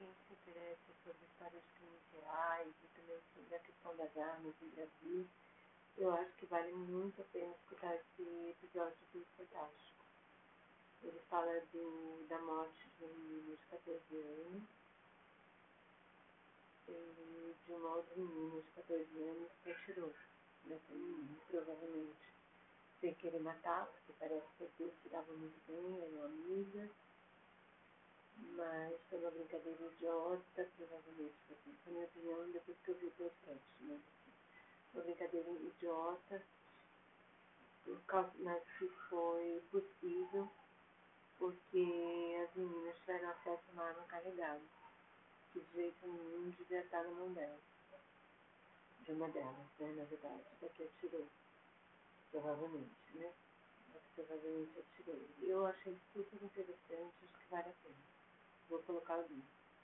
quem se interessa sobre histórias de crimes reais e também sobre a questão das armas no Brasil, eu acho que vale muito a pena escutar esse episódio do Fantástico. Ele fala do, da morte de um menino de 14 anos e de uma outra menina de 14 anos que atirou nessa menina, provavelmente sem querer matar, porque parece que as duas se davam muito bem, eram amigas mas foi uma brincadeira idiota, provavelmente, assim, na minha opinião, depois que eu vi o podcast, né? Uma brincadeira idiota, mas que foi possível porque as meninas tiveram acesso a uma arma carregada, que de jeito nenhum devia estar na mão delas. De uma delas, né, na verdade, da que atirou, provavelmente, né? Provavelmente atirou. Eu achei super interessante, acho que vale a pena. Vou colocar o link.